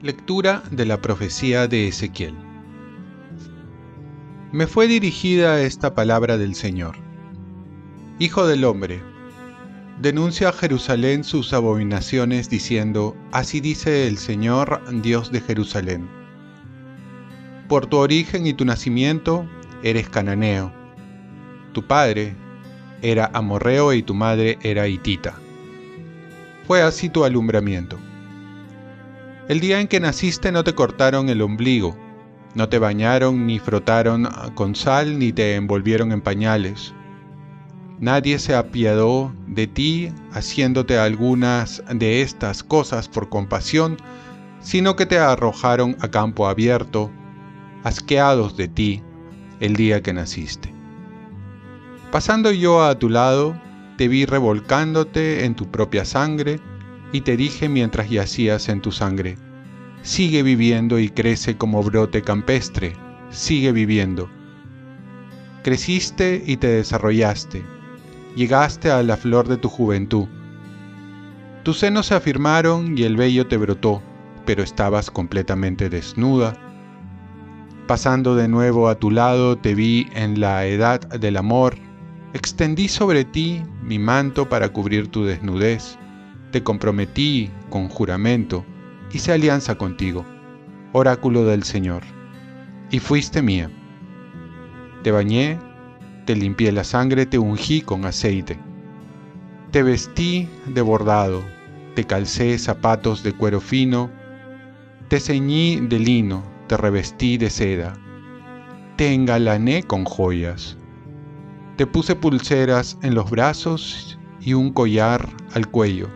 Lectura de la profecía de Ezequiel. Me fue dirigida esta palabra del Señor. Hijo del hombre, denuncia a Jerusalén sus abominaciones diciendo, Así dice el Señor, Dios de Jerusalén. Por tu origen y tu nacimiento eres cananeo. Tu padre era amorreo y tu madre era hitita. Fue así tu alumbramiento el día en que naciste no te cortaron el ombligo, no te bañaron ni frotaron con sal ni te envolvieron en pañales. Nadie se apiadó de ti haciéndote algunas de estas cosas por compasión, sino que te arrojaron a campo abierto, asqueados de ti, el día que naciste. Pasando yo a tu lado, te vi revolcándote en tu propia sangre, y te dije mientras yacías en tu sangre, sigue viviendo y crece como brote campestre, sigue viviendo. Creciste y te desarrollaste, llegaste a la flor de tu juventud. Tus senos se afirmaron y el vello te brotó, pero estabas completamente desnuda. Pasando de nuevo a tu lado te vi en la edad del amor, extendí sobre ti mi manto para cubrir tu desnudez te comprometí con juramento, hice alianza contigo, oráculo del Señor, y fuiste mía. Te bañé, te limpié la sangre, te ungí con aceite. Te vestí de bordado, te calcé zapatos de cuero fino, te ceñí de lino, te revestí de seda, te engalané con joyas, te puse pulseras en los brazos y un collar al cuello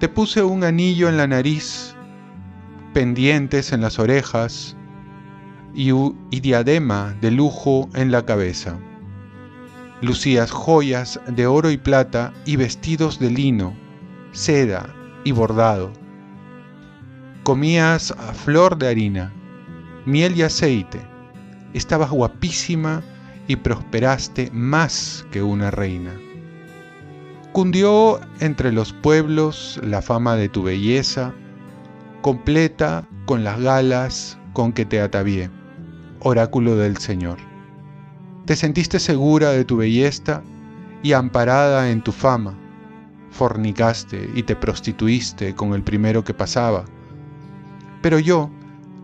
te puse un anillo en la nariz, pendientes en las orejas y, diadema de lujo en la cabeza. Lucías joyas de oro y plata y vestidos de lino, seda y bordado. Comías a flor de harina, miel y aceite. Estabas guapísima y prosperaste más que una reina. Cundió entre los pueblos la fama de tu belleza, completa con las galas con que te atavié, oráculo del Señor. Te sentiste segura de tu belleza y amparada en tu fama. Fornicaste y te prostituiste con el primero que pasaba. Pero yo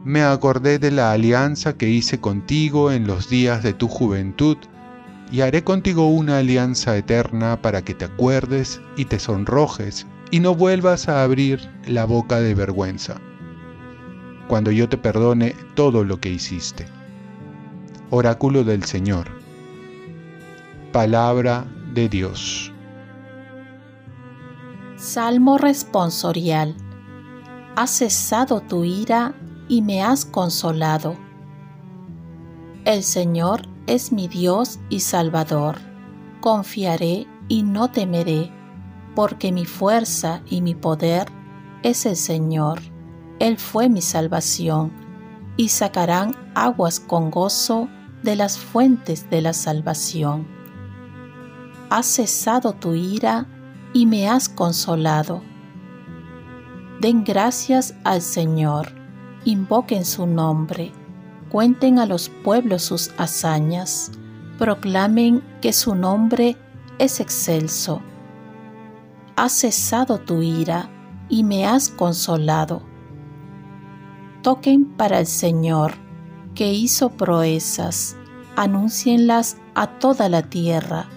me acordé de la alianza que hice contigo en los días de tu juventud y haré contigo una alianza eterna para que te acuerdes y te sonrojes y no vuelvas a abrir la boca de vergüenza, cuando yo te perdone todo lo que hiciste. Oráculo del Señor. Palabra de Dios. Salmo responsorial. Has cesado tu ira y me has consolado. El Señor es mi Dios y Salvador. Confiaré y no temeré, porque mi fuerza y mi poder es el Señor. Él fue mi salvación, y sacarán aguas con gozo de las fuentes de la salvación. Has cesado tu ira y me has consolado. Den gracias al Señor, invoquen su nombre cuenten a los pueblos sus hazañas, proclamen que su nombre es excelso. Has cesado tu ira y me has consolado. Toquen para el Señor, que hizo proezas, anúncienlas a toda la tierra,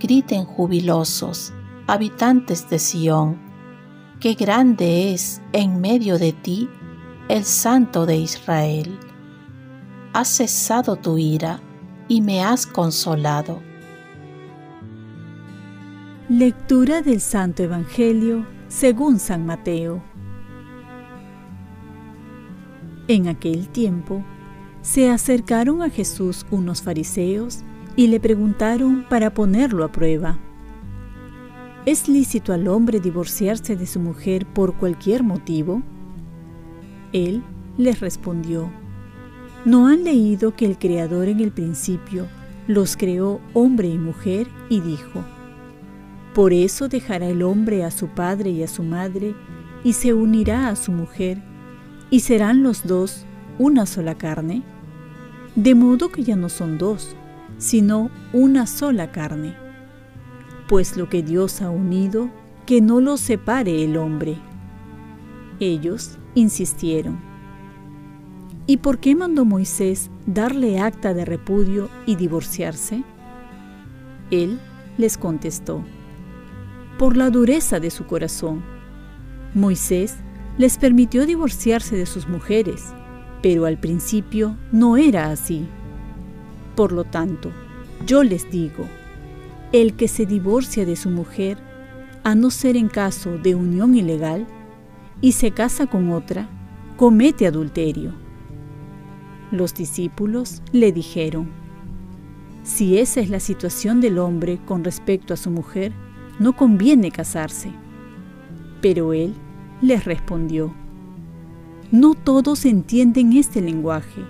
griten jubilosos, habitantes de Sión, que grande es en medio de ti el Santo de Israel has cesado tu ira y me has consolado. Lectura del Santo Evangelio según San Mateo. En aquel tiempo se acercaron a Jesús unos fariseos y le preguntaron para ponerlo a prueba. ¿Es lícito al hombre divorciarse de su mujer por cualquier motivo? Él les respondió, ¿No han leído que el Creador en el principio los creó hombre y mujer y dijo, Por eso dejará el hombre a su padre y a su madre y se unirá a su mujer y serán los dos una sola carne? De modo que ya no son dos, sino una sola carne. Pues lo que Dios ha unido, que no lo separe el hombre. Ellos insistieron. ¿Y por qué mandó Moisés darle acta de repudio y divorciarse? Él les contestó, por la dureza de su corazón. Moisés les permitió divorciarse de sus mujeres, pero al principio no era así. Por lo tanto, yo les digo, el que se divorcia de su mujer, a no ser en caso de unión ilegal, y se casa con otra, comete adulterio. Los discípulos le dijeron, si esa es la situación del hombre con respecto a su mujer, no conviene casarse. Pero él les respondió, no todos entienden este lenguaje,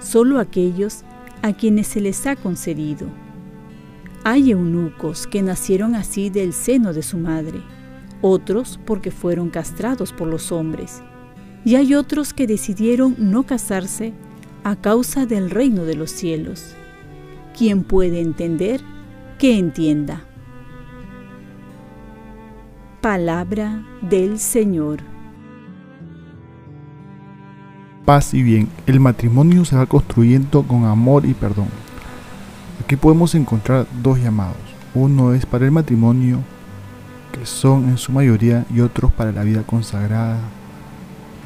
solo aquellos a quienes se les ha concedido. Hay eunucos que nacieron así del seno de su madre, otros porque fueron castrados por los hombres, y hay otros que decidieron no casarse a causa del reino de los cielos. Quien puede entender, que entienda. Palabra del Señor. Paz y bien, el matrimonio se va construyendo con amor y perdón. Aquí podemos encontrar dos llamados. Uno es para el matrimonio, que son en su mayoría, y otros para la vida consagrada,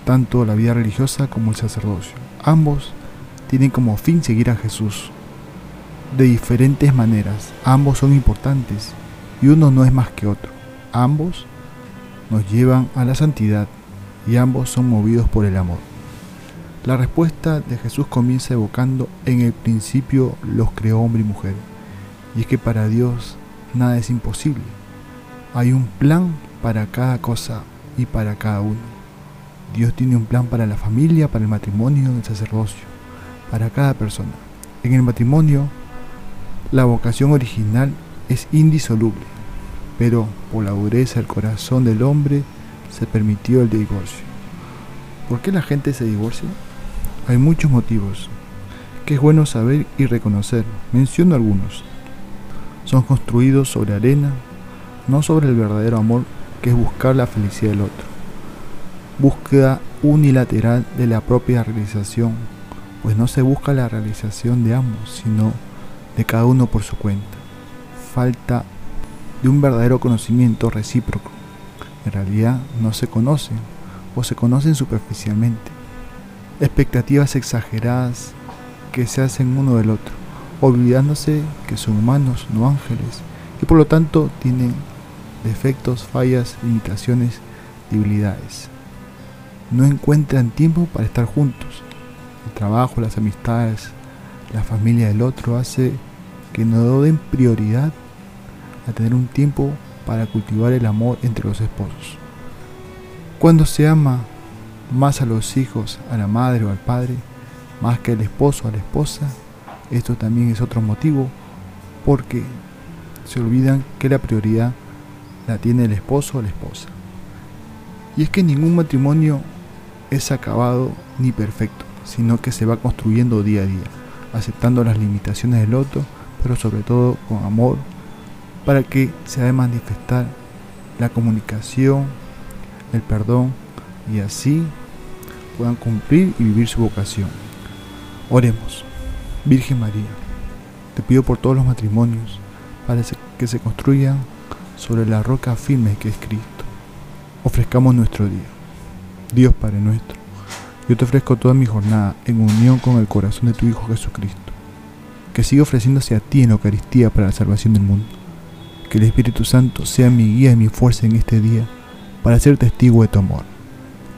tanto la vida religiosa como el sacerdocio. Ambos tienen como fin seguir a Jesús de diferentes maneras. Ambos son importantes y uno no es más que otro. Ambos nos llevan a la santidad y ambos son movidos por el amor. La respuesta de Jesús comienza evocando en el principio los creó hombre y mujer. Y es que para Dios nada es imposible. Hay un plan para cada cosa y para cada uno. Dios tiene un plan para la familia, para el matrimonio, el sacerdocio para cada persona. En el matrimonio, la vocación original es indisoluble, pero por la dureza del corazón del hombre se permitió el divorcio. ¿Por qué la gente se divorcia? Hay muchos motivos que es bueno saber y reconocer. Menciono algunos. Son construidos sobre arena, no sobre el verdadero amor que es buscar la felicidad del otro. Búsqueda unilateral de la propia realización pues no se busca la realización de ambos, sino de cada uno por su cuenta. Falta de un verdadero conocimiento recíproco. En realidad no se conocen o se conocen superficialmente. Expectativas exageradas que se hacen uno del otro, olvidándose que son humanos, no ángeles, y por lo tanto tienen defectos, fallas, limitaciones, debilidades. No encuentran tiempo para estar juntos, el trabajo, las amistades, la familia del otro hace que no den prioridad a tener un tiempo para cultivar el amor entre los esposos. Cuando se ama más a los hijos, a la madre o al padre, más que al esposo o a la esposa, esto también es otro motivo porque se olvidan que la prioridad la tiene el esposo o la esposa. Y es que ningún matrimonio es acabado ni perfecto sino que se va construyendo día a día, aceptando las limitaciones del otro, pero sobre todo con amor, para que se de manifestar la comunicación, el perdón y así puedan cumplir y vivir su vocación. Oremos. Virgen María, te pido por todos los matrimonios para que se construyan sobre la roca firme que es Cristo. Ofrezcamos nuestro día. Dios Padre nuestro yo te ofrezco toda mi jornada en unión con el corazón de tu Hijo Jesucristo, que siga ofreciéndose a ti en la Eucaristía para la salvación del mundo. Que el Espíritu Santo sea mi guía y mi fuerza en este día para ser testigo de tu amor.